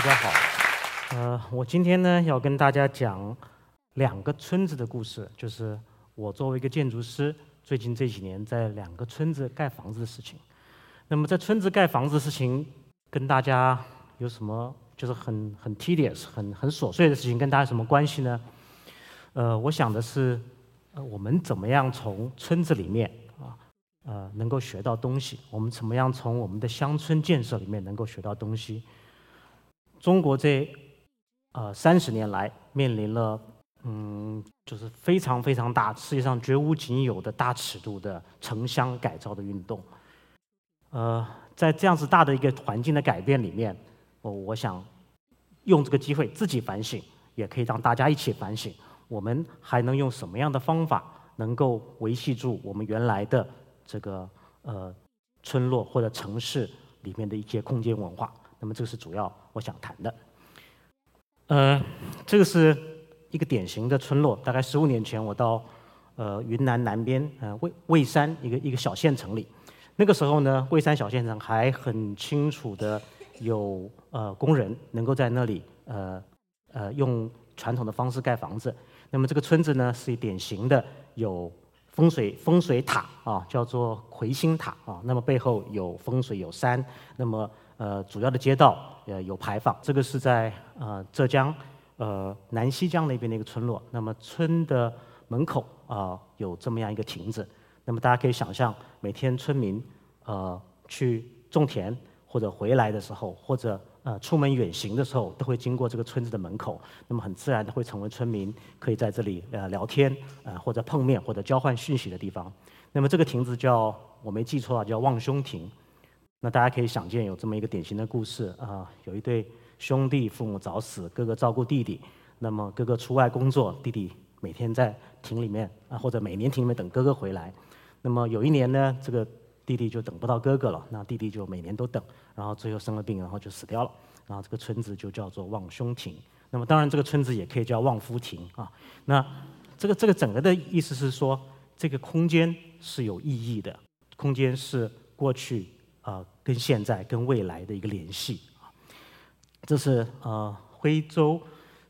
大家好，呃，我今天呢要跟大家讲两个村子的故事，就是我作为一个建筑师，最近这几年在两个村子盖房子的事情。那么在村子盖房子的事情，跟大家有什么就是很很 tedious、很很琐碎的事情，跟大家什么关系呢？呃，我想的是，呃，我们怎么样从村子里面啊，呃，能够学到东西？我们怎么样从我们的乡村建设里面能够学到东西？中国这呃三十年来面临了嗯，就是非常非常大，世界上绝无仅有的大尺度的城乡改造的运动。呃，在这样子大的一个环境的改变里面，我我想用这个机会自己反省，也可以让大家一起反省。我们还能用什么样的方法能够维系住我们原来的这个呃村落或者城市里面的一些空间文化？那么这个是主要我想谈的。呃，这个是一个典型的村落。大概十五年前，我到呃云南南边呃蔚蔚山一个一个小县城里。那个时候呢，蔚山小县城还很清楚的有呃工人能够在那里呃呃用传统的方式盖房子。那么这个村子呢是典型的有风水风水塔啊，叫做魁星塔啊。那么背后有风水有山。那么呃，主要的街道呃有牌坊，这个是在呃浙江呃南溪江那边的一个村落。那么村的门口啊有这么样一个亭子。那么大家可以想象，每天村民呃去种田或者回来的时候，或者呃出门远行的时候，都会经过这个村子的门口。那么很自然的会成为村民可以在这里呃聊天呃或者碰面或者交换讯息的地方。那么这个亭子叫我没记错啊，叫望兄亭。那大家可以想见，有这么一个典型的故事啊，有一对兄弟，父母早死，哥哥照顾弟弟。那么哥哥出外工作，弟弟每天在亭里面啊，或者每年亭里面等哥哥回来。那么有一年呢，这个弟弟就等不到哥哥了，那弟弟就每年都等，然后最后生了病，然后就死掉了。然后这个村子就叫做望兄亭。那么当然，这个村子也可以叫望夫亭啊。那这个这个整个的意思是说，这个空间是有意义的，空间是过去。呃，跟现在、跟未来的一个联系啊，这是呃徽州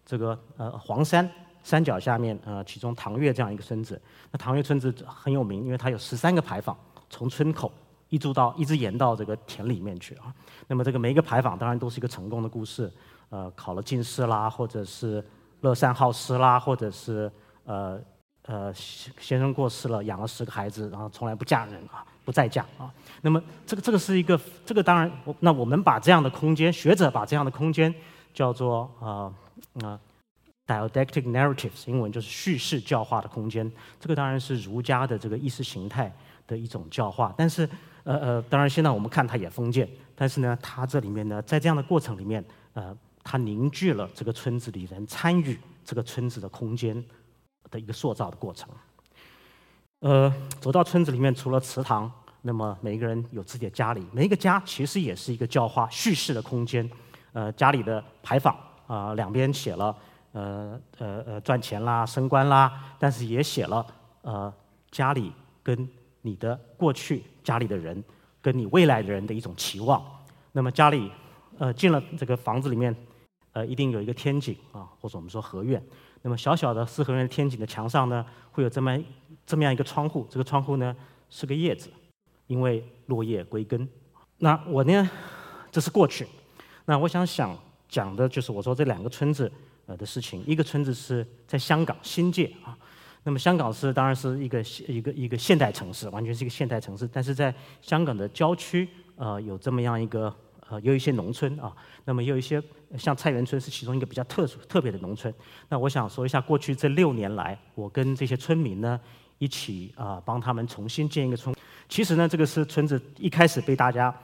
这个呃黄山山脚下面呃，其中唐岳这样一个村子。那唐岳村子很有名，因为它有十三个牌坊，从村口一直到一直延到这个田里面去啊。那么这个每一个牌坊当然都是一个成功的故事，呃，考了进士啦，或者是乐善好施啦，或者是呃呃先生过世了，养了十个孩子，然后从来不嫁人啊。不再讲啊，那么这个这个是一个，这个当然，那我们把这样的空间，学者把这样的空间叫做啊啊，didactic narratives，英文就是叙事教化的空间。这个当然是儒家的这个意识形态的一种教化，但是呃呃，当然现在我们看它也封建，但是呢，它这里面呢，在这样的过程里面，呃，它凝聚了这个村子里人参与这个村子的空间的一个塑造的过程。呃，走到村子里面，除了祠堂，那么每一个人有自己的家里，每一个家其实也是一个教化叙事的空间。呃，家里的牌坊啊，两边写了呃呃呃赚钱啦、升官啦，但是也写了呃家里跟你的过去、家里的人跟你未来的人的一种期望。那么家里呃进了这个房子里面，呃一定有一个天井啊，或者我们说合院。那么小小的四合院天井的墙上呢，会有这么。这么样一个窗户，这个窗户呢是个叶子，因为落叶归根。那我呢，这是过去。那我想想讲的就是我说这两个村子呃的事情。一个村子是在香港新界啊，那么香港是当然是一个一个一个现代城市，完全是一个现代城市。但是在香港的郊区呃有这么样一个呃有一些农村啊，那么有一些像菜园村是其中一个比较特殊特别的农村。那我想说一下过去这六年来，我跟这些村民呢。一起啊，帮他们重新建一个村。其实呢，这个是村子一开始被大家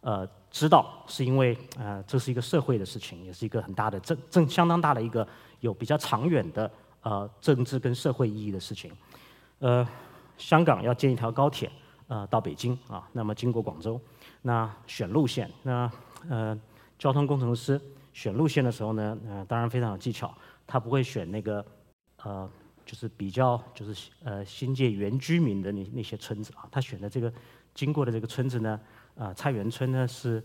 呃知道，是因为呃这是一个社会的事情，也是一个很大的政政相当大的一个有比较长远的呃政治跟社会意义的事情。呃，香港要建一条高铁呃到北京啊，那么经过广州，那选路线，那呃交通工程师选路线的时候呢，呃当然非常有技巧，他不会选那个呃。就是比较就是呃新界原居民的那那些村子啊，他选的这个经过的这个村子呢，啊菜园村呢是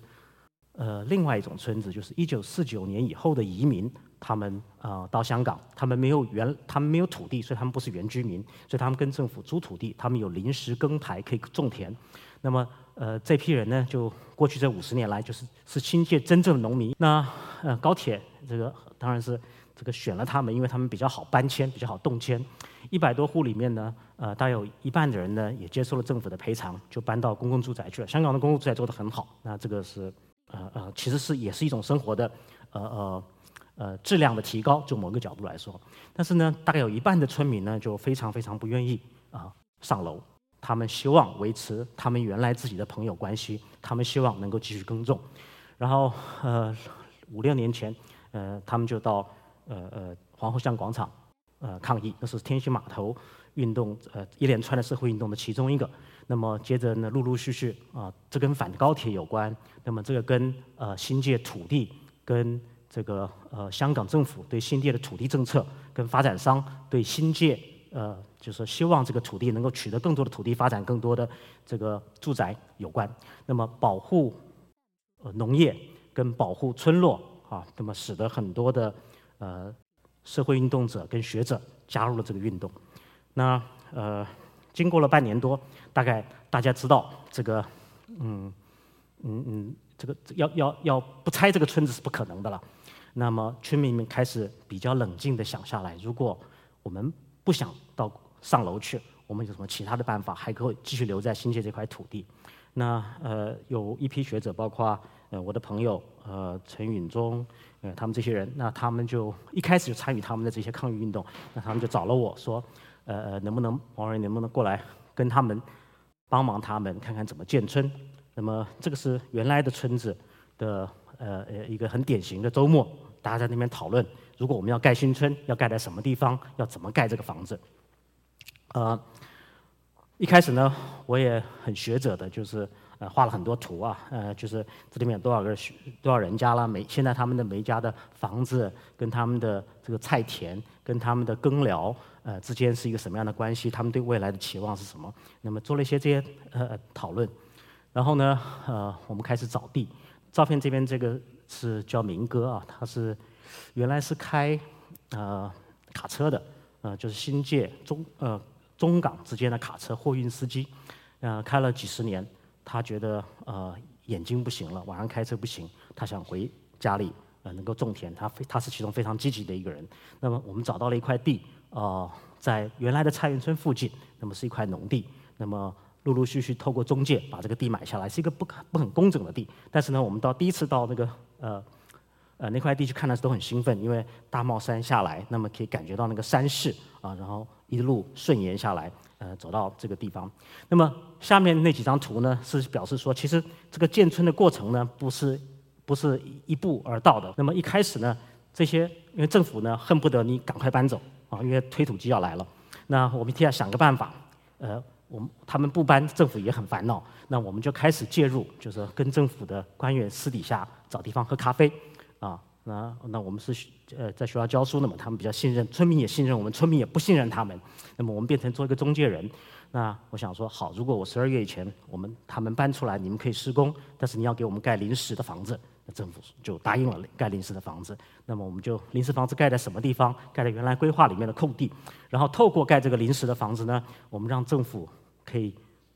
呃另外一种村子，就是一九四九年以后的移民，他们呃到香港，他们没有原他们没有土地，所以他们不是原居民，所以他们跟政府租土地，他们有临时耕台可以种田。那么呃这批人呢，就过去这五十年来，就是是新界真正的农民。那呃高铁这个当然是。这个选了他们，因为他们比较好搬迁，比较好动迁。一百多户里面呢，呃，大概有一半的人呢也接受了政府的赔偿，就搬到公共住宅去了。香港的公共住宅做得很好，那这个是呃呃，其实是也是一种生活的呃呃呃质量的提高，就某个角度来说。但是呢，大概有一半的村民呢就非常非常不愿意啊上楼，他们希望维持他们原来自己的朋友关系，他们希望能够继续耕种。然后呃五六年前，呃他们就到。呃呃，皇后像广场，呃抗议，那是天星码头运动，呃一连串的社会运动的其中一个。那么接着呢，陆陆续续啊，这跟反高铁有关。那么这个跟呃新界土地，跟这个呃香港政府对新界的土地政策，跟发展商对新界呃就是希望这个土地能够取得更多的土地，发展更多的这个住宅有关。那么保护呃农业跟保护村落啊，那么使得很多的。呃，社会运动者跟学者加入了这个运动。那呃，经过了半年多，大概大家知道这个，嗯嗯嗯，这个要要要不拆这个村子是不可能的了。那么村民们开始比较冷静的想下来，如果我们不想到上楼去，我们有什么其他的办法，还可以继续留在新界这块土地？那呃，有一批学者，包括呃我的朋友呃陈允中。呃，他们这些人，那他们就一开始就参与他们的这些抗议运动，那他们就找了我说，呃呃，能不能王仁能不能过来跟他们帮忙他们看看怎么建村？那么这个是原来的村子的呃呃一个很典型的周末，大家在那边讨论，如果我们要盖新村，要盖在什么地方，要怎么盖这个房子？呃，一开始呢，我也很学者的，就是。呃，画了很多图啊，呃，就是这里面有多少个多少人家了，每现在他们的每家的房子跟他们的这个菜田跟他们的耕寮呃之间是一个什么样的关系？他们对未来的期望是什么？那么做了一些这些呃讨论，然后呢，呃，我们开始找地。照片这边这个是叫明哥啊，他是原来是开呃卡车的，呃，就是新界中呃中港之间的卡车货运司机，呃，开了几十年。他觉得呃眼睛不行了，晚上开车不行，他想回家里呃能够种田，他非他是其中非常积极的一个人。那么我们找到了一块地，呃在原来的菜园村附近，那么是一块农地。那么陆陆续续透过中介把这个地买下来，是一个不不很工整的地。但是呢，我们到第一次到那个呃呃那块地去看的时候都很兴奋，因为大帽山下来，那么可以感觉到那个山势啊，然后一路顺延下来。呃，走到这个地方，那么下面那几张图呢，是表示说，其实这个建村的过程呢，不是不是一步而到的。那么一开始呢，这些因为政府呢恨不得你赶快搬走啊，因为推土机要来了。那我们替他想个办法，呃，我们他们不搬，政府也很烦恼。那我们就开始介入，就是跟政府的官员私底下找地方喝咖啡，啊。那那我们是呃在学校教书的嘛，他们比较信任，村民也信任我们，村民也不信任他们。那么我们变成做一个中介人。那我想说，好，如果我十二月以前我们他们搬出来，你们可以施工，但是你要给我们盖临时的房子。那政府就答应了盖临时的房子。那么我们就临时房子盖在什么地方？盖在原来规划里面的空地。然后透过盖这个临时的房子呢，我们让政府可以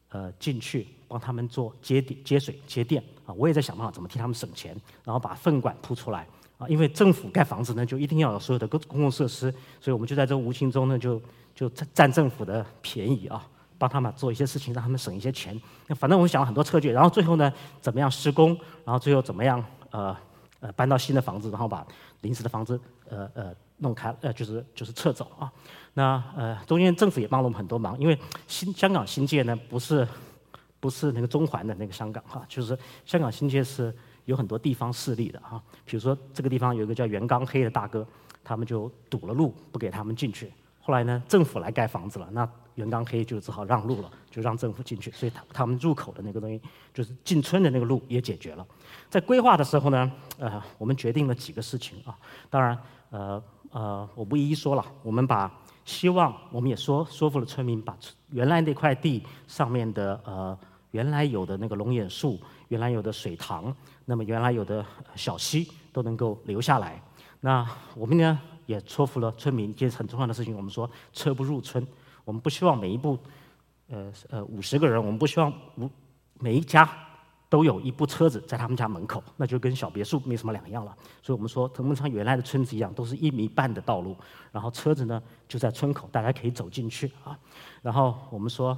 呃进去帮他们做接电、接水、接电啊。我也在想办法怎么替他们省钱，然后把粪管铺出来。啊，因为政府盖房子呢，就一定要有所有的公公共设施，所以我们就在这无形中呢，就就占政府的便宜啊，帮他们做一些事情，让他们省一些钱。那反正我们想了很多策略，然后最后呢，怎么样施工，然后最后怎么样呃呃搬到新的房子，然后把临时的房子呃呃弄开呃就是就是撤走啊。那呃中间政府也帮了我们很多忙，因为新香港新界呢不是不是那个中环的那个香港哈，就是香港新界是。有很多地方势力的哈，比如说这个地方有一个叫袁刚黑的大哥，他们就堵了路，不给他们进去。后来呢，政府来盖房子了，那袁刚黑就只好让路了，就让政府进去。所以他他们入口的那个东西，就是进村的那个路也解决了。在规划的时候呢，呃，我们决定了几个事情啊。当然，呃呃，我不一一说了。我们把希望，我们也说说服了村民，把原来那块地上面的呃。原来有的那个龙眼树、原来有的水塘，那么原来有的小溪都能够留下来。那我们呢也说服了村民一件很重要的事情，我们说车不入村，我们不希望每一步，呃呃五十个人，我们不希望五每一家都有一部车子在他们家门口，那就跟小别墅没什么两样了。所以我们说，藤本昌原来的村子一样，都是一米半的道路，然后车子呢就在村口，大家可以走进去啊。然后我们说，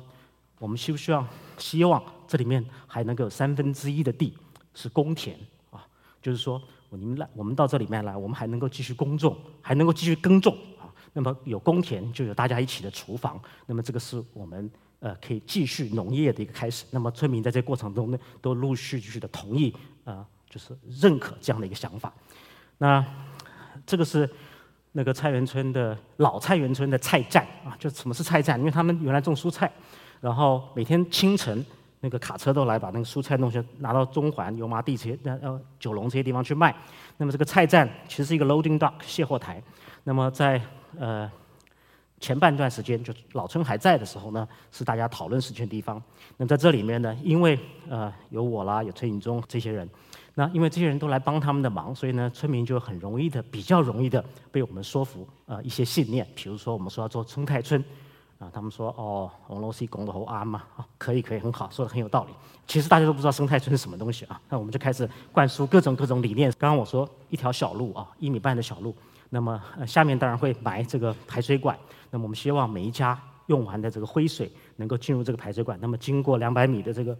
我们希不希望希望这里面还能够有三分之一的地是公田啊，就是说。你们来，我们到这里面来，我们还能够继续耕种，还能够继续耕种啊。那么有公田，就有大家一起的厨房。那么这个是我们呃可以继续农业的一个开始。那么村民在这过程中呢，都陆续续的同意啊，就是认可这样的一个想法。那这个是那个菜园村的老菜园村的菜站啊，就什么是菜站？因为他们原来种蔬菜，然后每天清晨。那个卡车都来把那个蔬菜弄些拿到中环、油麻地这些、呃九龙这些地方去卖。那么这个菜站其实是一个 loading dock 卸货台。那么在呃前半段时间，就老村还在的时候呢，是大家讨论事情的地方。那么在这里面呢，因为呃有我啦，有崔颖忠这些人，那因为这些人都来帮他们的忙，所以呢，村民就很容易的、比较容易的被我们说服呃一些信念。比如说，我们说要做生态村。啊，他们说哦，俄罗斯拱的好安嘛，啊，可以可以很好，说的很有道理。其实大家都不知道生态村是什么东西啊，那我们就开始灌输各种各种理念。刚刚我说一条小路啊，一米半的小路，那么下面当然会埋这个排水管。那么我们希望每一家用完的这个灰水能够进入这个排水管，那么经过两百米的这个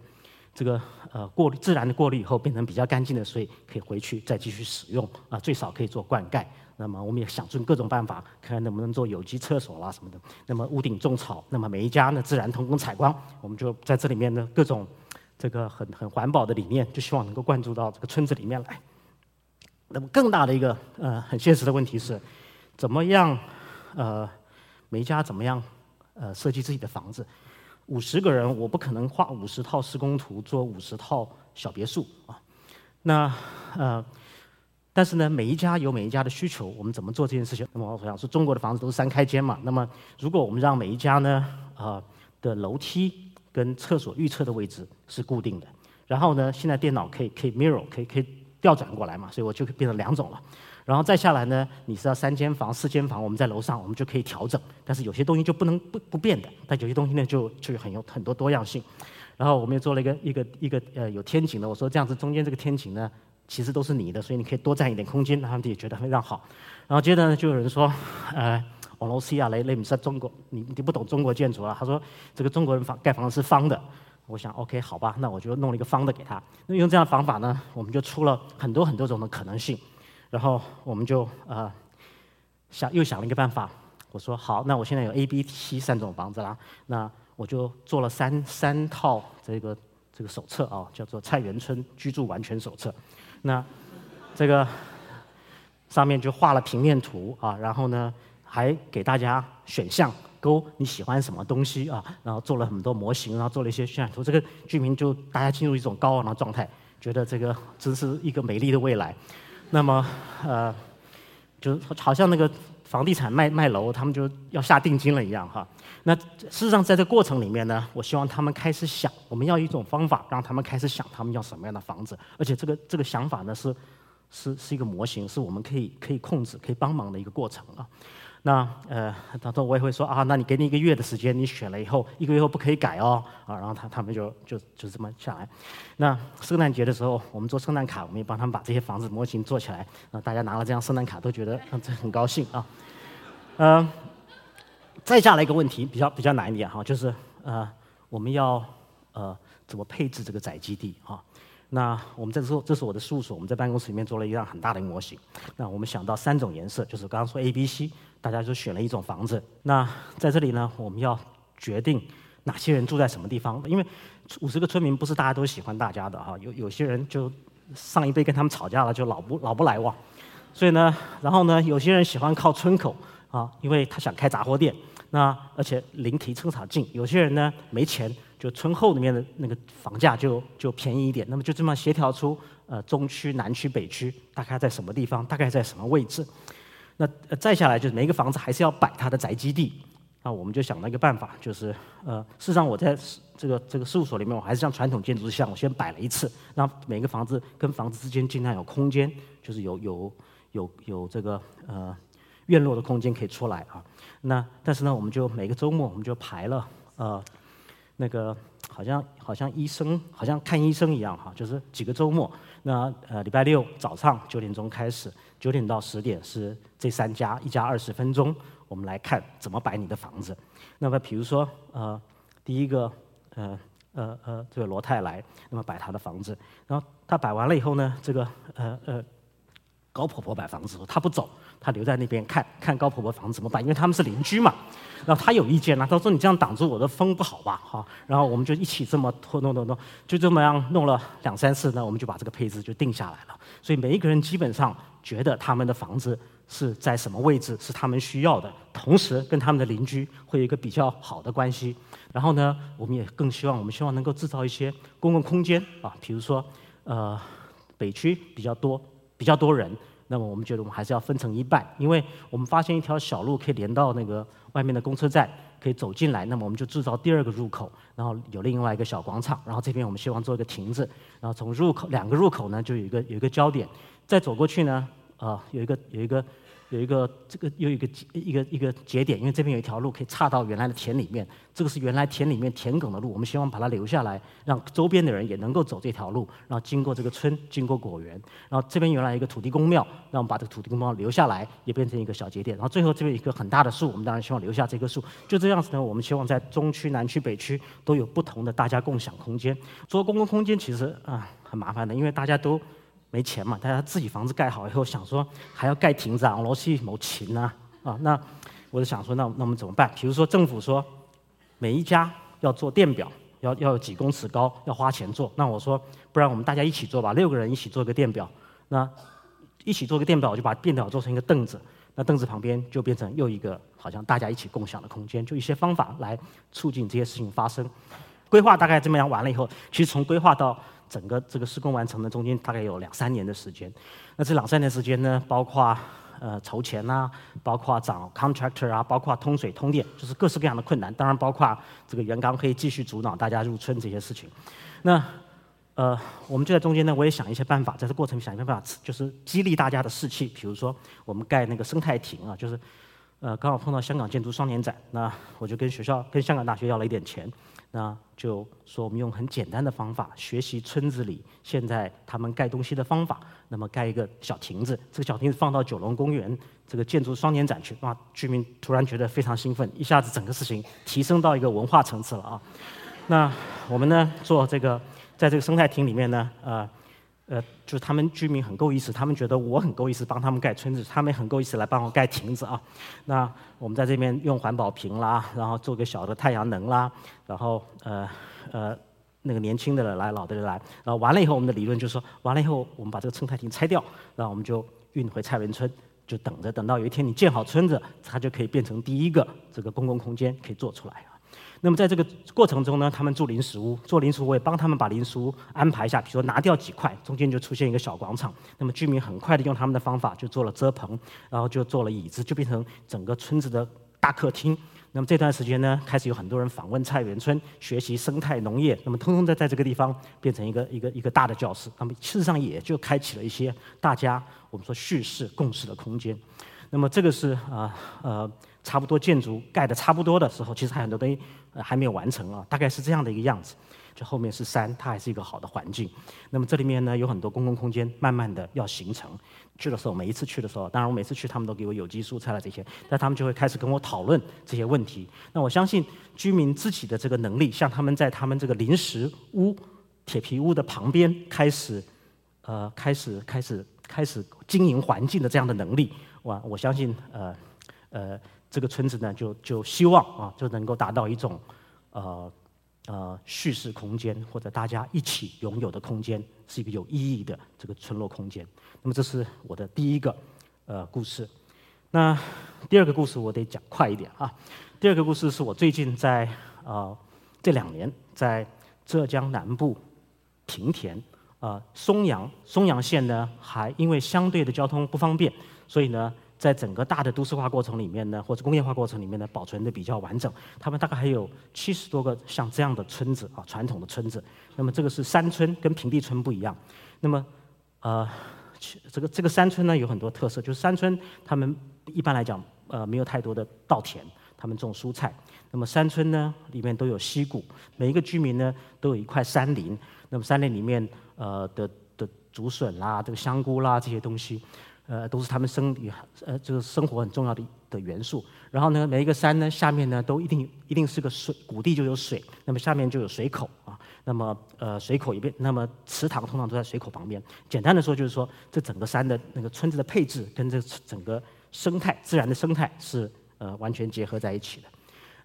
这个呃过滤自然的过滤以后，变成比较干净的水，可以回去再继续使用啊，最少可以做灌溉。那么我们也想尽各种办法，看看能不能做有机厕所啦什么的。那么屋顶种草，那么每一家呢自然通风采光，我们就在这里面呢各种这个很很环保的理念，就希望能够灌注到这个村子里面来。那么更大的一个呃很现实的问题是，怎么样呃每一家怎么样呃设计自己的房子？五十个人，我不可能画五十套施工图做五十套小别墅啊。那呃。但是呢，每一家有每一家的需求，我们怎么做这件事情？那么我想说，中国的房子都是三开间嘛。那么如果我们让每一家呢，啊的楼梯跟厕所预测的位置是固定的，然后呢，现在电脑可以可以 mirror 可以可以调转过来嘛，所以我就变成两种了。然后再下来呢，你是要三间房、四间房，我们在楼上我们就可以调整。但是有些东西就不能不不变的，但有些东西呢就就很有很多多样性。然后我们又做了一个一个一个呃有天井的，我说这样子中间这个天井呢。其实都是你的，所以你可以多占一点空间，他们也觉得非常好。然后接着呢，就有人说，呃，网络西啊，雷雷姆是中国，你你不懂中国建筑啊？他说这个中国人房盖房子是方的。我想，OK，好吧，那我就弄了一个方的给他。那用这样的方法呢，我们就出了很多很多种的可能性。然后我们就呃想又想了一个办法，我说好，那我现在有 A、B、C 三种房子啦，那我就做了三三套这个这个手册啊，叫做《菜园村居住完全手册》。那这个上面就画了平面图啊，然后呢还给大家选项勾你喜欢什么东西啊，然后做了很多模型，然后做了一些渲染图。这个居民就大家进入一种高昂的状态，觉得这个真是一个美丽的未来。那么呃，就好像那个房地产卖卖楼，他们就要下定金了一样哈。那事实上，在这过程里面呢，我希望他们开始想，我们要一种方法，让他们开始想他们要什么样的房子，而且这个这个想法呢，是是是一个模型，是我们可以可以控制、可以帮忙的一个过程啊。那呃，当中我也会说啊，那你给你一个月的时间，你选了以后，一个月后不可以改哦啊。然后他他们就就就这么下来。那圣诞节的时候，我们做圣诞卡，我们也帮他们把这些房子模型做起来。那，大家拿了这样圣诞卡都觉得啊，这很高兴啊，嗯。再下来一个问题，比较比较难一点哈，就是呃，我们要呃怎么配置这个宅基地哈？那我们这时候，这是我的事务所，我们在办公室里面做了一张很大的模型。那我们想到三种颜色，就是刚刚说 A、B、C，大家就选了一种房子。那在这里呢，我们要决定哪些人住在什么地方，因为五十个村民不是大家都喜欢大家的哈，有有些人就上一辈跟他们吵架了，就老不老不来往。所以呢，然后呢，有些人喜欢靠村口啊，因为他想开杂货店。那而且临提车场近，有些人呢没钱，就村后里面的那个房价就就便宜一点。那么就这么协调出，呃，中区、南区、北区大概在什么地方，大概在什么位置？那再下来就是每一个房子还是要摆它的宅基地，那我们就想了一个办法，就是呃，事实上我在这个这个事务所里面，我还是像传统建筑师像我先摆了一次，让每个房子跟房子之间尽量有空间，就是有有有有这个呃院落的空间可以出来啊。那但是呢，我们就每个周末我们就排了呃那个好像好像医生好像看医生一样哈，就是几个周末。那呃礼拜六早上九点钟开始，九点到十点是这三家，一家二十分钟。我们来看怎么摆你的房子。那么，比如说，呃，第一个，呃，呃，呃，这个罗太来，那么摆他的房子。然后他摆完了以后呢，这个，呃，呃，高婆婆摆房子，她不走，他留在那边看看高婆婆房子怎么办，因为他们是邻居嘛。然后他有意见了，他说：“你这样挡住我的风不好吧？”哈。然后我们就一起这么拖弄弄弄，就这么样弄了两三次呢，我们就把这个配置就定下来了。所以每一个人基本上觉得他们的房子。是在什么位置是他们需要的，同时跟他们的邻居会有一个比较好的关系。然后呢，我们也更希望，我们希望能够制造一些公共空间啊，比如说，呃，北区比较多，比较多人，那么我们觉得我们还是要分成一半，因为我们发现一条小路可以连到那个外面的公车站，可以走进来，那么我们就制造第二个入口，然后有另外一个小广场，然后这边我们希望做一个亭子，然后从入口两个入口呢就有一个有一个焦点，再走过去呢。呃，有一个有一个有一个这个又一个一个一个节点，因为这边有一条路可以岔到原来的田里面，这个是原来田里面田埂的路，我们希望把它留下来，让周边的人也能够走这条路，然后经过这个村，经过果园，然后这边原来一个土地公庙，让我们把这个土地公庙留下来，也变成一个小节点，然后最后这边一棵很大的树，我们当然希望留下这棵树，就这样子呢，我们希望在中区、南区、北区都有不同的大家共享空间。做公共空间其实啊很麻烦的，因为大家都。没钱嘛，大家自己房子盖好以后，想说还要盖亭子啊，罗西某钱呐，啊，那我就想说，那那我们怎么办？比如说政府说每一家要做电表，要要有几公尺高，要花钱做。那我说，不然我们大家一起做吧，六个人一起做个电表。那一起做个电表，我就把电表做成一个凳子，那凳子旁边就变成又一个好像大家一起共享的空间。就一些方法来促进这些事情发生。规划大概这么样完了以后，其实从规划到整个这个施工完成的中间大概有两三年的时间，那这两三年时间呢，包括呃筹钱呐，包括找 contractor 啊，包括通水通电，就是各式各样的困难。当然包括这个原钢可以继续阻挠大家入村这些事情。那呃，我们就在中间呢，我也想一些办法，在这过程想一些办法，就是激励大家的士气。比如说我们盖那个生态亭啊，就是呃刚好碰到香港建筑双年展，那我就跟学校跟香港大学要了一点钱。那就说我们用很简单的方法学习村子里现在他们盖东西的方法，那么盖一个小亭子，这个小亭子放到九龙公园这个建筑双年展去，哇，居民突然觉得非常兴奋，一下子整个事情提升到一个文化层次了啊。那我们呢做这个，在这个生态亭里面呢，呃。呃，就是他们居民很够意思，他们觉得我很够意思帮他们盖村子，他们很够意思来帮我盖亭子啊。那我们在这边用环保瓶啦，然后做个小的太阳能啦，然后呃呃那个年轻的人来，老的人来，然后完了以后，我们的理论就是说，完了以后我们把这个生态亭拆掉，然后我们就运回菜园村，就等着等到有一天你建好村子，它就可以变成第一个这个公共空间可以做出来。那么在这个过程中呢，他们住临时屋，做临时屋，我也帮他们把临时屋安排一下，比如说拿掉几块，中间就出现一个小广场。那么居民很快的用他们的方法就做了遮棚，然后就做了椅子，就变成整个村子的大客厅。那么这段时间呢，开始有很多人访问菜园村，学习生态农业，那么通通在在这个地方变成一个一个一个大的教室。那么事实上也就开启了一些大家我们说叙事共识的空间。那么这个是啊呃。差不多建筑盖的差不多的时候，其实还有很多东西还没有完成啊，大概是这样的一个样子。就后面是山，它还是一个好的环境。那么这里面呢有很多公共空间，慢慢的要形成。去的时候，每一次去的时候，当然我每次去他们都给我有机蔬菜了这些，那他们就会开始跟我讨论这些问题。那我相信居民自己的这个能力，像他们在他们这个临时屋、铁皮屋的旁边开始，呃，开始开始开始经营环境的这样的能力，我我相信呃呃。这个村子呢，就就希望啊，就能够达到一种，呃呃叙事空间或者大家一起拥有的空间，是一个有意义的这个村落空间。那么这是我的第一个呃故事。那第二个故事我得讲快一点啊。第二个故事是我最近在呃这两年在浙江南部平田啊松阳松阳县呢，还因为相对的交通不方便，所以呢。在整个大的都市化过程里面呢，或者工业化过程里面呢，保存的比较完整。他们大概还有七十多个像这样的村子啊，传统的村子。那么这个是山村，跟平地村不一样。那么，呃，这个这个山村呢有很多特色，就是山村他们一般来讲呃没有太多的稻田，他们种蔬菜。那么山村呢里面都有溪谷，每一个居民呢都有一块山林。那么山林里面呃的的竹笋啦、这个香菇啦这些东西。呃，都是他们生理呃，就是生活很重要的的元素。然后呢，每一个山呢，下面呢，都一定一定是个水，谷地就有水，那么下面就有水口啊。那么呃，水口一边，那么池塘通常都在水口旁边。简单的说，就是说这整个山的那个村子的配置跟这整个生态自然的生态是呃完全结合在一起的。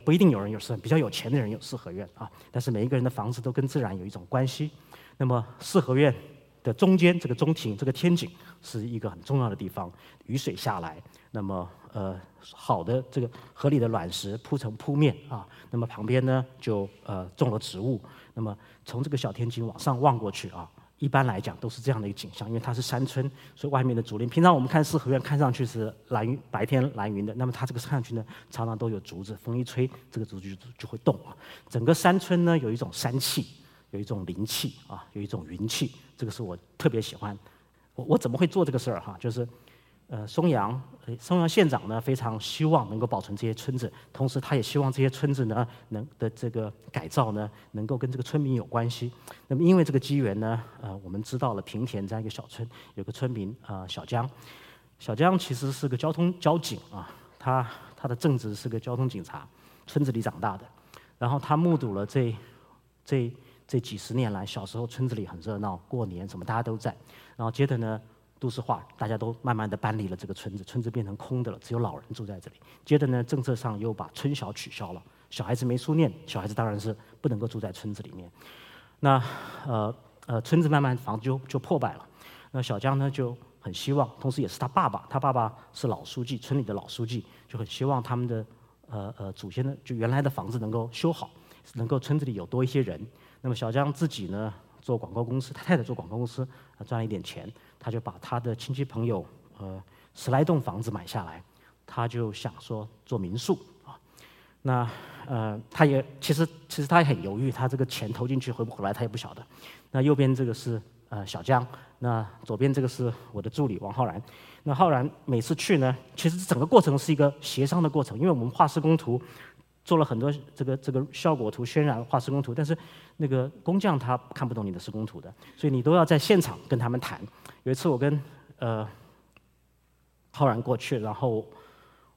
不一定有人有四，比较有钱的人有四合院啊，但是每一个人的房子都跟自然有一种关系。那么四合院。的中间这个中庭这个天井是一个很重要的地方，雨水下来，那么呃好的这个合理的卵石铺成铺面啊，那么旁边呢就呃种了植物，那么从这个小天井往上望过去啊，一般来讲都是这样的一个景象，因为它是山村，所以外面的竹林，平常我们看四合院看上去是蓝云白天蓝云的，那么它这个看上去呢常常都有竹子，风一吹这个竹子就就会动啊，整个山村呢有一种山气。有一种灵气啊，有一种云气，这个是我特别喜欢。我我怎么会做这个事儿哈？就是，呃，松阳，松阳县长呢非常希望能够保存这些村子，同时他也希望这些村子呢能的这个改造呢能够跟这个村民有关系。那么因为这个机缘呢，呃，我们知道了平田这样一个小村有个村民啊小江，小江其实是个交通交警啊，他他的正职是个交通警察，村子里长大的，然后他目睹了这这。这几十年来，小时候村子里很热闹，过年什么大家都在。然后接着呢，都市化，大家都慢慢的搬离了这个村子，村子变成空的了，只有老人住在这里。接着呢，政策上又把村小取消了，小孩子没书念，小孩子当然是不能够住在村子里面。那呃呃，村子慢慢房子就就破败了。那小江呢就很希望，同时也是他爸爸，他爸爸是老书记，村里的老书记，就很希望他们的呃呃祖先的就原来的房子能够修好，能够村子里有多一些人。那么小江自己呢做广告公司，他太太做广告公司，赚了一点钱，他就把他的亲戚朋友呃十来栋房子买下来，他就想说做民宿啊。那呃他也其实其实他也很犹豫，他这个钱投进去回不回来他也不晓得。那右边这个是呃小江，那左边这个是我的助理王浩然。那浩然每次去呢，其实整个过程是一个协商的过程，因为我们画施工图。做了很多这个这个效果图、渲染画施工图，但是那个工匠他看不懂你的施工图的，所以你都要在现场跟他们谈。有一次我跟呃浩然过去，然后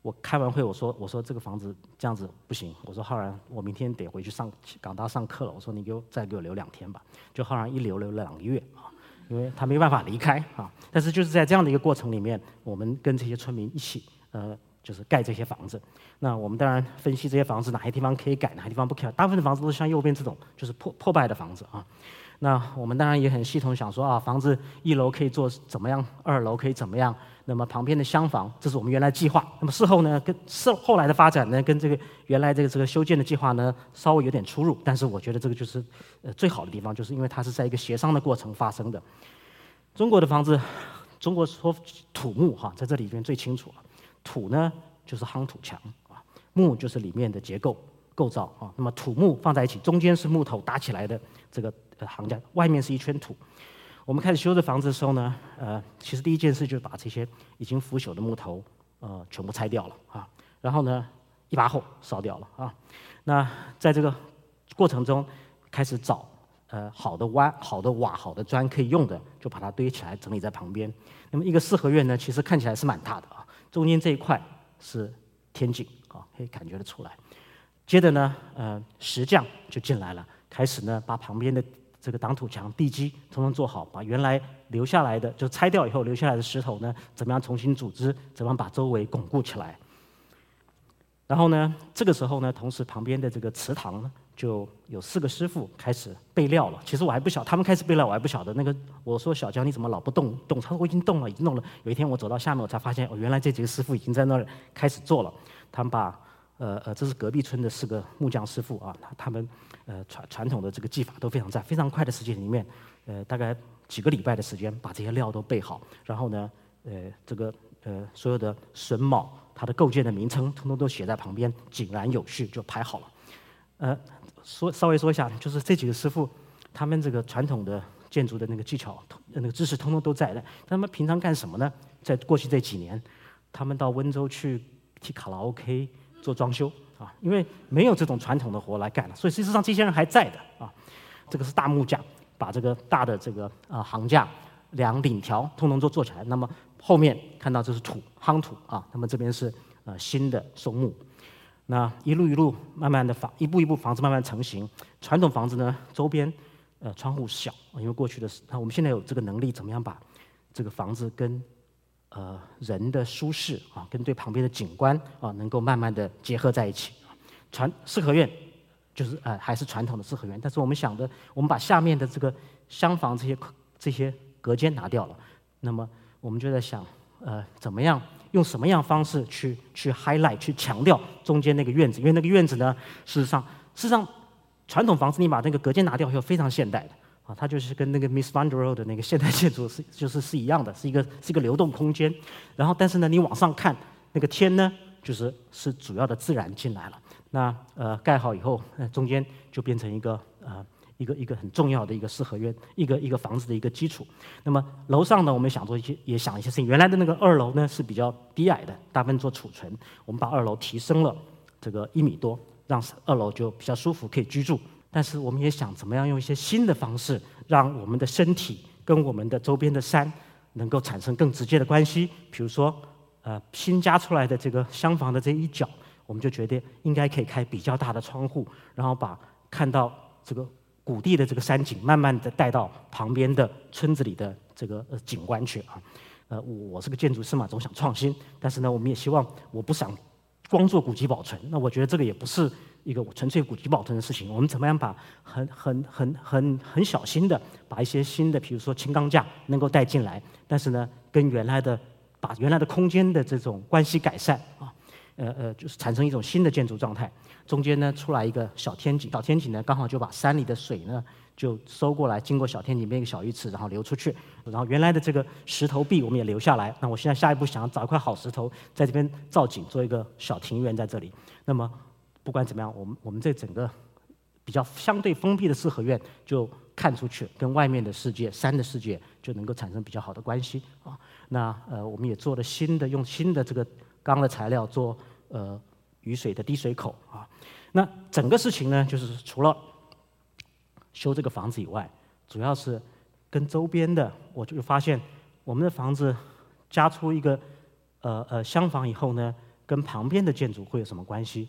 我开完会我说我说这个房子这样子不行，我说浩然我明天得回去上港大上课了，我说你给我再给我留两天吧。就浩然一留留了两个月啊，因为他没办法离开啊。但是就是在这样的一个过程里面，我们跟这些村民一起呃。就是盖这些房子，那我们当然分析这些房子哪些地方可以改，哪些地方不可以。大部分的房子都是像右边这种，就是破破败的房子啊。那我们当然也很系统想说啊，房子一楼可以做怎么样，二楼可以怎么样。那么旁边的厢房，这是我们原来计划。那么事后呢，跟事后来的发展呢，跟这个原来这个这个修建的计划呢，稍微有点出入。但是我觉得这个就是呃最好的地方，就是因为它是在一个协商的过程发生的。中国的房子，中国说土木哈，在这里边最清楚了。土呢就是夯土墙啊，木就是里面的结构构造啊。那么土木放在一起，中间是木头搭起来的这个行架，外面是一圈土。我们开始修这房子的时候呢，呃，其实第一件事就是把这些已经腐朽的木头呃全部拆掉了啊，然后呢一把火烧掉了啊。那在这个过程中开始找呃好的瓦、好的瓦、好的砖可以用的，就把它堆起来整理在旁边。那么一个四合院呢，其实看起来是蛮大的啊。中间这一块是天井啊，可以感觉得出来。接着呢，呃，石匠就进来了，开始呢把旁边的这个挡土墙、地基统统做好，把原来留下来的就拆掉以后留下来的石头呢，怎么样重新组织，怎么样把周围巩固起来。然后呢，这个时候呢，同时旁边的这个祠堂呢。就有四个师傅开始备料了。其实我还不晓，他们开始备料，我还不晓得。那个我说小江你怎么老不动动？他说我已经动了，已经动了。有一天我走到下面，我才发现哦，原来这几个师傅已经在那儿开始做了。他们把呃呃，这是隔壁村的四个木匠师傅啊，他们呃传传统的这个技法都非常在，非常快的时间里面，呃大概几个礼拜的时间把这些料都备好。然后呢，呃这个呃，所有的榫卯，它的构件的名称，通通都写在旁边，井然有序就排好了。呃，说稍微说一下，就是这几个师傅，他们这个传统的建筑的那个技巧、那个知识，通通都在的。他们平常干什么呢？在过去这几年，他们到温州去替卡拉 OK、做装修啊，因为没有这种传统的活来干了，所以事实上这些人还在的啊。这个是大木架，把这个大的这个啊行架、梁领条通通都做起来。那么后面看到这是土夯土啊，那么这边是呃新的松木。那一路一路慢慢的房，一步一步房子慢慢成型。传统房子呢，周边呃窗户小，因为过去的那我们现在有这个能力，怎么样把这个房子跟呃人的舒适啊，跟对旁边的景观啊，能够慢慢的结合在一起。传四合院就是呃还是传统的四合院，但是我们想的，我们把下面的这个厢房这些这些隔间拿掉了，那么我们就在想，呃怎么样？用什么样方式去去 highlight 去强调中间那个院子？因为那个院子呢，事实上，事实上，传统房子你把那个隔间拿掉以后，非常现代的啊，它就是跟那个 Miss Van der Rohe 的那个现代建筑 是就是是一样的，是一个是一个流动空间。然后，但是呢，你往上看那个天呢，就是是主要的自然进来了。那呃盖好以后，中间就变成一个呃。一个一个很重要的一个四合院，一个一个房子的一个基础。那么楼上呢，我们想做一些，也想一些事情。原来的那个二楼呢是比较低矮的，大部分做储存。我们把二楼提升了这个一米多，让二楼就比较舒服，可以居住。但是我们也想怎么样用一些新的方式，让我们的身体跟我们的周边的山能够产生更直接的关系。比如说，呃，新加出来的这个厢房的这一角，我们就觉得应该可以开比较大的窗户，然后把看到这个。谷地的这个山景，慢慢的带到旁边的村子里的这个景观去啊。呃，我是个建筑师嘛，总想创新，但是呢，我们也希望我不想光做古迹保存。那我觉得这个也不是一个纯粹古迹保存的事情。我们怎么样把很很很很很小心的把一些新的，比如说轻钢架能够带进来，但是呢，跟原来的把原来的空间的这种关系改善啊。呃呃，就是产生一种新的建筑状态。中间呢出来一个小天井，小天井呢刚好就把山里的水呢就收过来，经过小天井变一个小鱼池，然后流出去。然后原来的这个石头壁我们也留下来。那我现在下一步想要找一块好石头，在这边造景，做一个小庭园在这里。那么不管怎么样，我们我们这整个比较相对封闭的四合院，就看出去跟外面的世界、山的世界就能够产生比较好的关系啊。那呃，我们也做了新的，用新的这个。钢的材料做呃雨水的滴水口啊，那整个事情呢，就是除了修这个房子以外，主要是跟周边的，我就发现我们的房子加出一个呃呃厢房以后呢，跟旁边的建筑会有什么关系？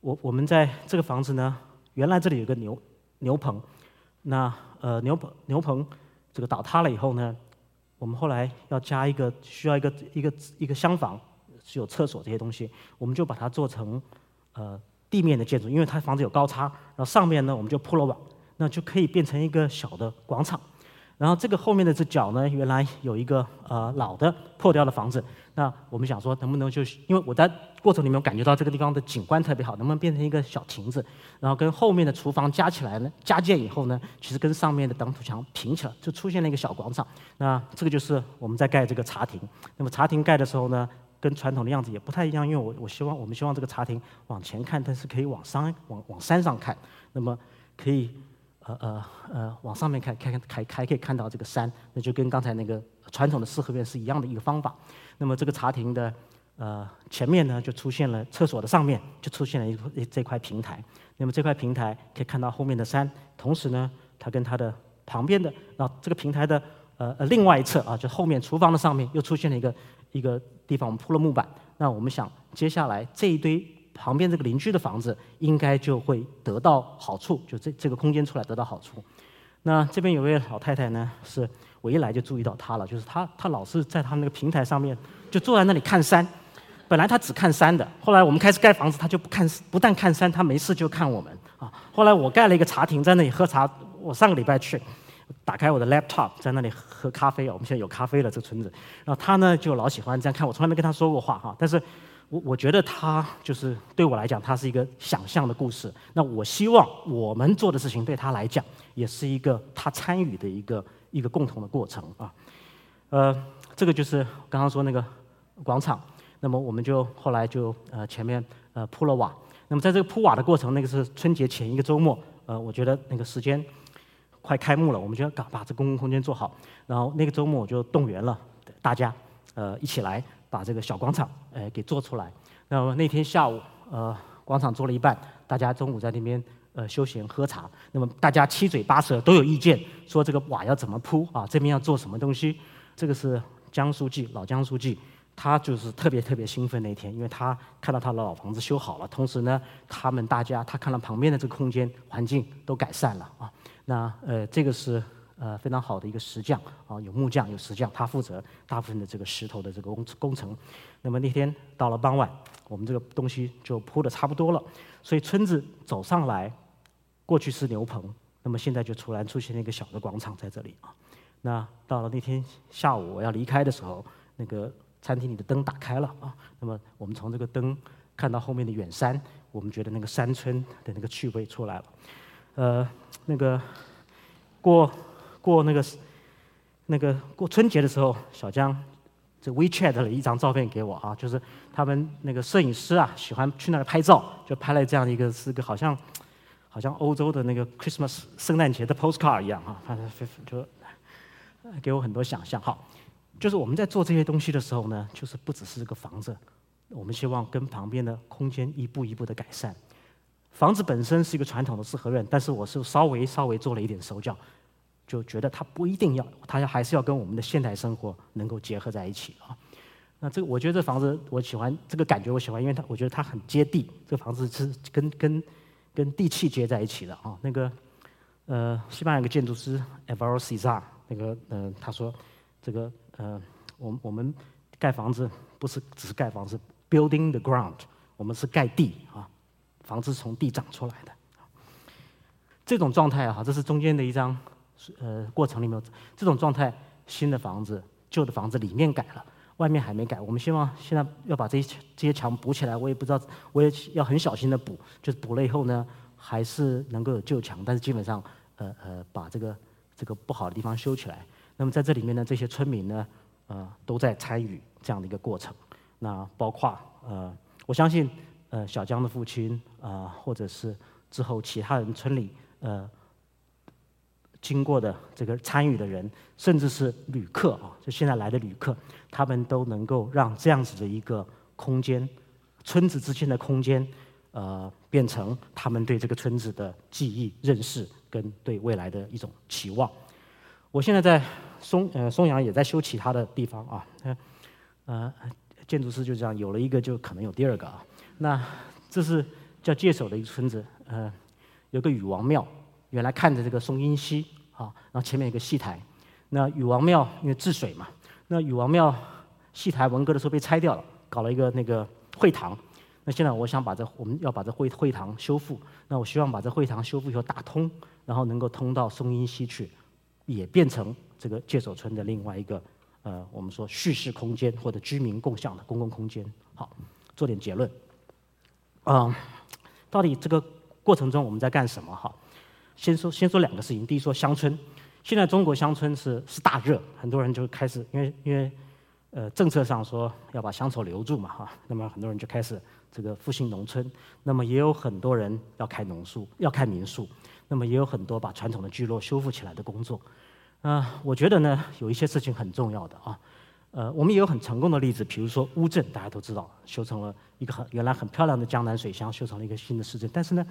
我我们在这个房子呢，原来这里有个牛牛棚，那呃牛棚牛棚这个倒塌了以后呢，我们后来要加一个需要一个一个一个厢房。是有厕所这些东西，我们就把它做成呃地面的建筑，因为它房子有高差，然后上面呢我们就铺了网，那就可以变成一个小的广场。然后这个后面的这角呢，原来有一个呃老的破掉的房子，那我们想说能不能就是因为我在过程里面感觉到这个地方的景观特别好，能不能变成一个小亭子，然后跟后面的厨房加起来呢？加建以后呢，其实跟上面的挡土墙平起来，就出现了一个小广场。那这个就是我们在盖这个茶亭。那么茶亭盖的时候呢？跟传统的样子也不太一样，因为我我希望我们希望这个茶亭往前看，但是可以往山往往山上看，那么可以呃呃呃往上面看，看看还还可以看到这个山，那就跟刚才那个传统的四合院是一样的一个方法。那么这个茶亭的呃前面呢就出现了厕所的上面就出现了一这块平台，那么这块平台可以看到后面的山，同时呢它跟它的旁边的那这个平台的呃呃另外一侧啊就后面厨房的上面又出现了一个。一个地方我们铺了木板，那我们想接下来这一堆旁边这个邻居的房子应该就会得到好处，就这这个空间出来得到好处。那这边有位老太太呢，是我一来就注意到她了，就是她她老是在她那个平台上面就坐在那里看山。本来她只看山的，后来我们开始盖房子，她就不看不但看山，她没事就看我们啊。后来我盖了一个茶亭在那里喝茶，我上个礼拜去。打开我的 laptop，在那里喝咖啡哦。我们现在有咖啡了，这个村子。然后他呢，就老喜欢这样看我，从来没跟他说过话哈。但是，我我觉得他就是对我来讲，他是一个想象的故事。那我希望我们做的事情对他来讲，也是一个他参与的一个一个共同的过程啊。呃，这个就是刚刚说那个广场。那么我们就后来就呃前面呃铺了瓦。那么在这个铺瓦的过程，那个是春节前一个周末，呃，我觉得那个时间快开幕了，我们就要把把这公共空间做好。然后那个周末我就动员了大家，呃，一起来把这个小广场呃给做出来。那么那天下午，呃，广场做了一半，大家中午在那边呃休闲喝茶。那么大家七嘴八舌都有意见，说这个瓦要怎么铺啊？这边要做什么东西？这个是江书记，老江书记。他就是特别特别兴奋那天，因为他看到他的老房子修好了，同时呢，他们大家他看到旁边的这个空间环境都改善了啊。那呃，这个是呃非常好的一个石匠啊，有木匠有石匠，他负责大部分的这个石头的这个工工程。那么那天到了傍晚，我们这个东西就铺的差不多了，所以村子走上来，过去是牛棚，那么现在就突然出现了一个小的广场在这里啊。那到了那天下午我要离开的时候，那个。餐厅里的灯打开了啊，那么我们从这个灯看到后面的远山，我们觉得那个山村的那个趣味出来了。呃，那个过过那个那个过春节的时候，小江这 WeChat 了一张照片给我啊，就是他们那个摄影师啊喜欢去那儿拍照，就拍了这样一个是个好像好像欧洲的那个 Christmas 圣诞节的 postcard 一样啊，反正就给我很多想象。好。就是我们在做这些东西的时候呢，就是不只是这个房子，我们希望跟旁边的空间一步一步的改善。房子本身是一个传统的四合院，但是我是稍微稍微做了一点手脚，就觉得它不一定要，它还是要跟我们的现代生活能够结合在一起啊。那这个我觉得这房子我喜欢，这个感觉我喜欢，因为它我觉得它很接地，这房子是跟跟跟地气接在一起的啊。那个呃，西班牙一个建筑师 e v a r c i z a 那个呃，他说这个。呃，我我们盖房子不是只是盖房子，building the ground，我们是盖地啊，房子从地长出来的。这种状态啊，这是中间的一张呃过程里面，这种状态，新的房子、旧的房子里面改了，外面还没改。我们希望现在要把这些这些墙补起来，我也不知道，我也要很小心的补，就是补了以后呢，还是能够有旧墙，但是基本上呃呃把这个这个不好的地方修起来。那么在这里面呢，这些村民呢，呃，都在参与这样的一个过程。那包括呃，我相信呃，小江的父亲啊，或者是之后其他人村里呃经过的这个参与的人，甚至是旅客啊，就现在来的旅客，他们都能够让这样子的一个空间，村子之间的空间，呃，变成他们对这个村子的记忆、认识跟对未来的一种期望。我现在在松呃松阳也在修其他的地方啊，呃建筑师就这样有了一个就可能有第二个啊。那这是叫界首的一个村子，呃有个禹王庙，原来看着这个松阴溪啊，然后前面有个戏台。那禹王庙因为治水嘛，那禹王庙戏台文革的时候被拆掉了，搞了一个那个会堂。那现在我想把这我们要把这会会堂修复，那我希望把这会堂修复以后打通，然后能够通到松阴溪去。也变成这个界首村的另外一个呃，我们说叙事空间或者居民共享的公共空间。好，做点结论。嗯，到底这个过程中我们在干什么？哈，先说先说两个事情。第一，说乡村，现在中国乡村是是大热，很多人就开始因为因为呃政策上说要把乡愁留住嘛，哈，那么很多人就开始这个复兴农村。那么也有很多人要开农宿，要开民宿。那么也有很多把传统的聚落修复起来的工作，啊，我觉得呢，有一些事情很重要的啊，呃，我们也有很成功的例子，比如说乌镇，大家都知道，修成了一个很原来很漂亮的江南水乡，修成了一个新的市镇。但是呢，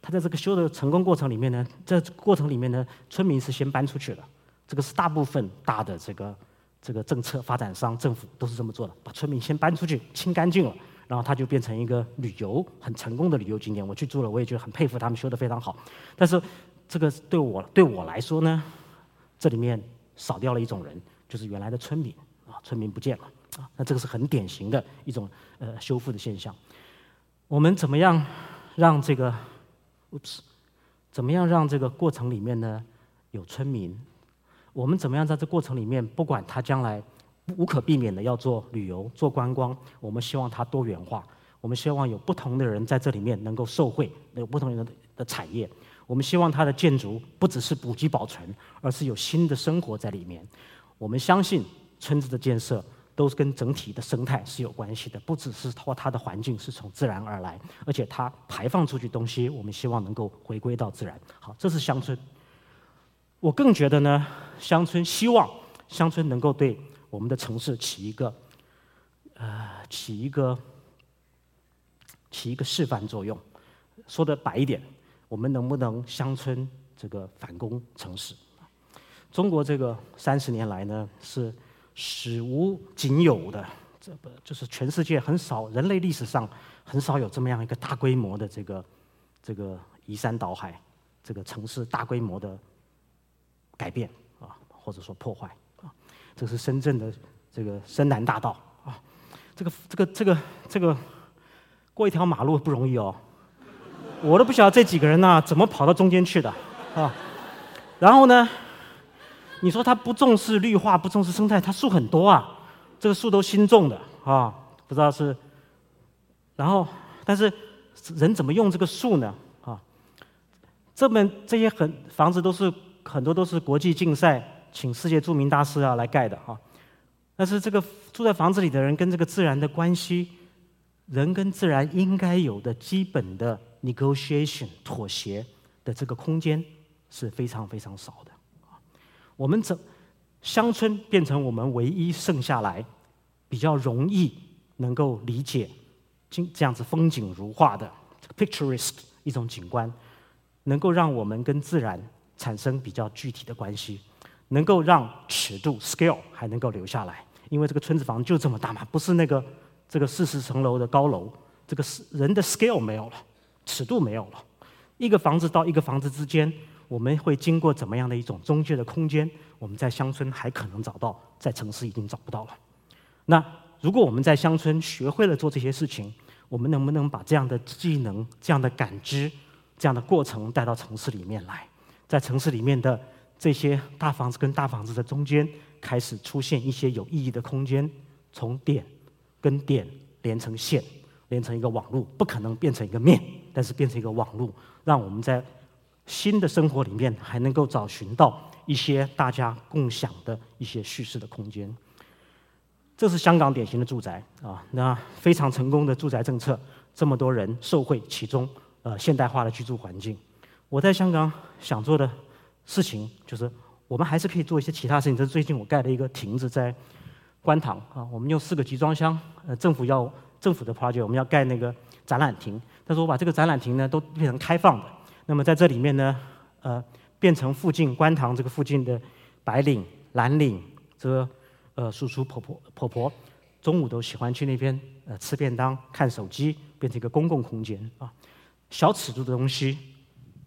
它在这个修的成功过程里面呢，在过程里面呢，村民是先搬出去了，这个是大部分大的这个这个政策发展商政府都是这么做的，把村民先搬出去，清干净了。然后它就变成一个旅游很成功的旅游景点，我去住了，我也觉得很佩服他们修得非常好。但是这个对我对我来说呢，这里面少掉了一种人，就是原来的村民，村民不见了啊。那这个是很典型的一种呃修复的现象。我们怎么样让这个，oops，怎么样让这个过程里面呢有村民？我们怎么样在这过程里面，不管他将来。无可避免的要做旅游、做观光，我们希望他多元化。我们希望有不同的人在这里面能够受惠，有不同人的产业。我们希望它的建筑不只是古迹保存，而是有新的生活在里面。我们相信村子的建设都是跟整体的生态是有关系的，不只是它它的环境是从自然而来，而且它排放出去东西，我们希望能够回归到自然。好，这是乡村。我更觉得呢，乡村希望乡村能够对我们的城市起一个，呃，起一个起一个示范作用。说的白一点，我们能不能乡村这个反攻城市？中国这个三十年来呢，是史无仅有的，这个就是全世界很少，人类历史上很少有这么样一个大规模的这个这个移山倒海，这个城市大规模的改变啊，或者说破坏啊，这是深圳的这个深南大道啊，这个这个这个这个过一条马路不容易哦，我都不晓得这几个人呢怎么跑到中间去的啊，然后呢？你说他不重视绿化，不重视生态，他树很多啊，这个树都新种的啊，不知道是。然后，但是人怎么用这个树呢？啊，这边这些很房子都是很多都是国际竞赛，请世界著名大师啊来盖的啊。但是这个住在房子里的人跟这个自然的关系，人跟自然应该有的基本的 negotiation 妥协的这个空间是非常非常少的。我们整乡村变成我们唯一剩下来比较容易能够理解，这这样子风景如画的 picturesque 一种景观，能够让我们跟自然产生比较具体的关系，能够让尺度 scale 还能够留下来。因为这个村子房就这么大嘛，不是那个这个四十层楼的高楼，这个是人的 scale 没有了，尺度没有了，一个房子到一个房子之间。我们会经过怎么样的一种中介的空间？我们在乡村还可能找到，在城市已经找不到了。那如果我们在乡村学会了做这些事情，我们能不能把这样的技能、这样的感知、这样的过程带到城市里面来？在城市里面的这些大房子跟大房子的中间，开始出现一些有意义的空间，从点跟点连成线，连成一个网络，不可能变成一个面，但是变成一个网络，让我们在。新的生活里面还能够找寻到一些大家共享的一些叙事的空间。这是香港典型的住宅啊，那非常成功的住宅政策，这么多人受惠其中，呃，现代化的居住环境。我在香港想做的事情，就是我们还是可以做一些其他事情。这是最近我盖了一个亭子在观塘啊，我们用四个集装箱，呃，政府要政府的 project，我们要盖那个展览亭。但是我把这个展览亭呢都变成开放的。那么在这里面呢，呃，变成附近观塘这个附近的白领、蓝领，这个呃叔叔婆婆婆婆，中午都喜欢去那边呃吃便当、看手机，变成一个公共空间啊。小尺度的东西，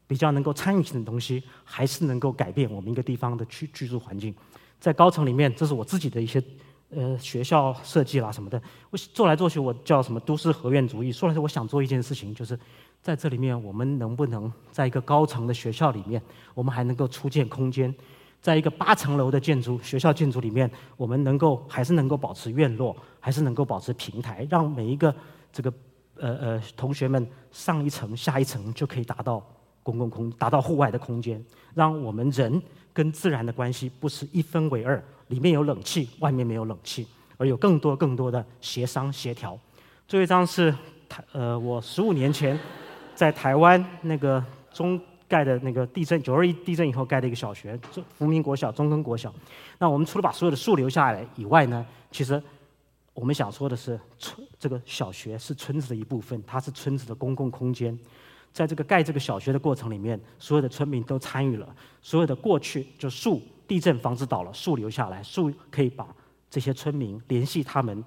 比较能够参与性的东西，还是能够改变我们一个地方的居居住环境。在高层里面，这是我自己的一些呃学校设计啦什么的，我做来做去，我叫什么都市合院主义。说来说，我想做一件事情，就是。在这里面，我们能不能在一个高层的学校里面，我们还能够出建空间？在一个八层楼的建筑学校建筑里面，我们能够还是能够保持院落，还是能够保持平台，让每一个这个呃呃同学们上一层下一层就可以达到公共空，达到户外的空间，让我们人跟自然的关系不是一分为二，里面有冷气，外面没有冷气，而有更多更多的协商协调。最后一张是台呃，我十五年前。在台湾那个中盖的那个地震九二一地震以后盖的一个小学，福民国小、中根国小。那我们除了把所有的树留下来以外呢，其实我们想说的是，村这个小学是村子的一部分，它是村子的公共空间。在这个盖这个小学的过程里面，所有的村民都参与了。所有的过去就树地震房子倒了，树留下来，树可以把这些村民联系他们，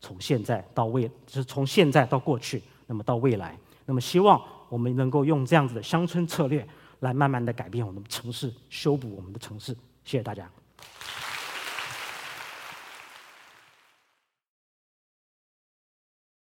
从现在到未，就是从现在到过去，那么到未来。那么，希望我们能够用这样子的乡村策略，来慢慢的改变我们的城市，修补我们的城市。谢谢大家。